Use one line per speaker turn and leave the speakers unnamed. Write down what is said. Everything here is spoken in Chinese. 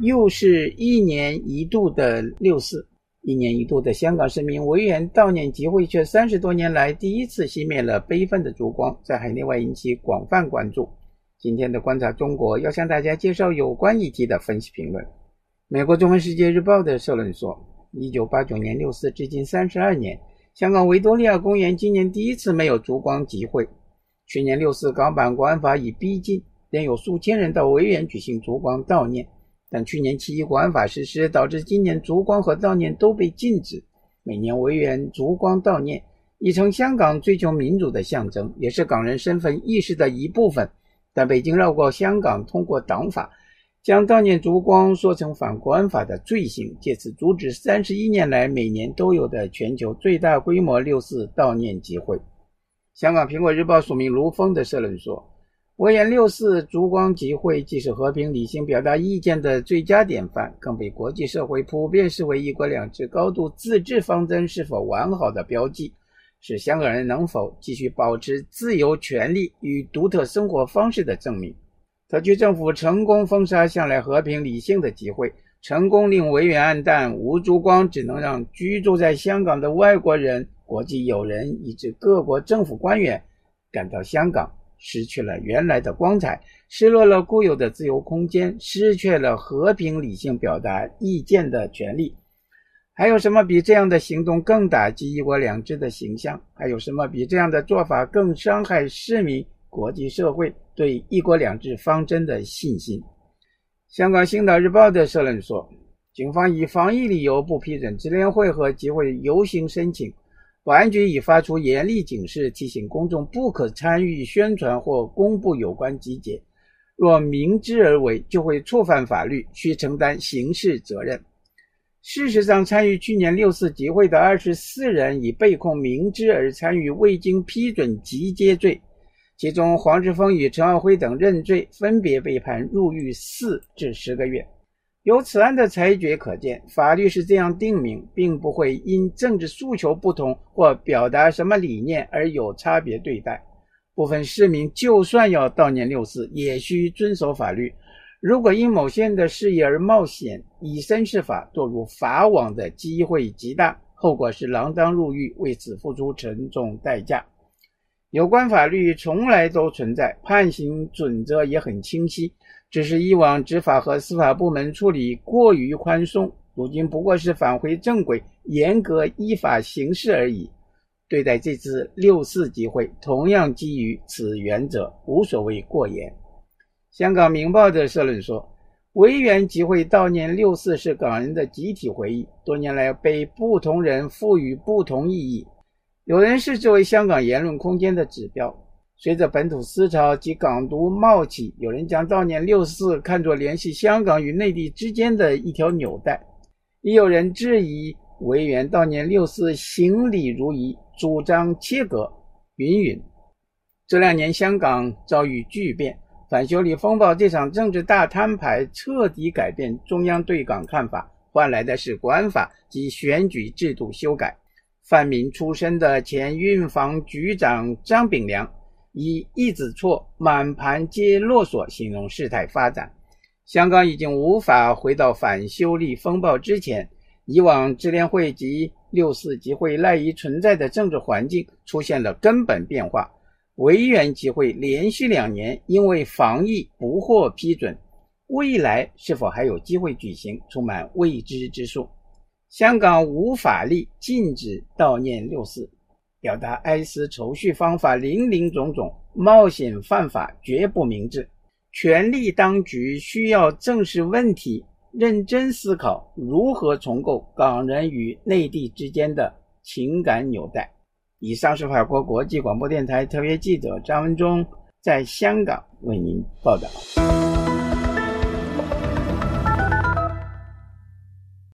又是一年一度的六四，一年一度的香港市民维园悼念集会，却三十多年来第一次熄灭了悲愤的烛光，在海内外引起广泛关注。今天的观察中国要向大家介绍有关议题的分析评论。美国中文世界日报的社论说，一九八九年六四至今三十二年，香港维多利亚公园今年第一次没有烛光集会。去年六四港版国安法已逼近，仍有数千人到维园举行烛光悼念。但去年七一国安法实施，导致今年烛光和悼念都被禁止。每年维园烛光悼念已成香港追求民主的象征，也是港人身份意识的一部分。但北京绕过香港，通过党法，将悼念烛光说成反国安法的罪行，借此阻止三十一年来每年都有的全球最大规模六四悼念集会。香港《苹果日报》署名卢峰的社论说：“维园六四烛光集会既是和平理性表达意见的最佳典范，更被国际社会普遍视为‘一国两制’高度自治方针是否完好的标记，是香港人能否继续保持自由权利与独特生活方式的证明。特区政府成功封杀向来和平理性的集会，成功令维园黯淡无烛光，只能让居住在香港的外国人。”国际友人以及各国政府官员感到香港失去了原来的光彩，失落了固有的自由空间，失去了和平理性表达意见的权利。还有什么比这样的行动更打击“一国两制”的形象？还有什么比这样的做法更伤害市民、国际社会对“一国两制”方针的信心？香港《星岛日报》的社论说，警方以防疫理由不批准支联会和集会游行申请。保安局已发出严厉警示，提醒公众不可参与宣传或公布有关集结。若明知而为，就会触犯法律，需承担刑事责任。事实上，参与去年六四集会的二十四人已被控明知而参与未经批准集结罪，其中黄志峰与陈耀辉等认罪，分别被判入狱四至十个月。由此案的裁决可见，法律是这样定名，并不会因政治诉求不同或表达什么理念而有差别对待。部分市民就算要悼念六四，也需遵守法律。如果因某些人的事业而冒险以身试法，堕入法网的机会极大，后果是锒铛入狱，为此付出沉重代价。有关法律从来都存在，判刑准则也很清晰。只是以往执法和司法部门处理过于宽松，如今不过是返回正轨，严格依法行事而已。对待这次六四集会，同样基于此原则，无所谓过严。香港明报的社论说，维园集会悼念六四是港人的集体回忆，多年来被不同人赋予不同意义，有人视之为香港言论空间的指标。随着本土思潮及港独冒起，有人将悼念六四看作联系香港与内地之间的一条纽带，也有人质疑维园悼念六四行礼如仪，主张切割，云云。这两年香港遭遇巨变，反修例风暴这场政治大摊牌彻底改变中央对港看法，换来的是国安法及选举制度修改。泛民出身的前运防局长张炳良。以一子错，满盘皆落索形容事态发展，香港已经无法回到反修例风暴之前，以往支联会及六四集会赖以存在的政治环境出现了根本变化。维园集会连续两年因为防疫不获批准，未来是否还有机会举行，充满未知之数。香港无法律禁止悼念六四。表达哀思愁绪方法林林总总，冒险犯法绝不明智。权力当局需要正视问题，认真思考如何重构港人与内地之间的情感纽带。以上是法国国际广播电台特约记者张文忠在香港为您报道。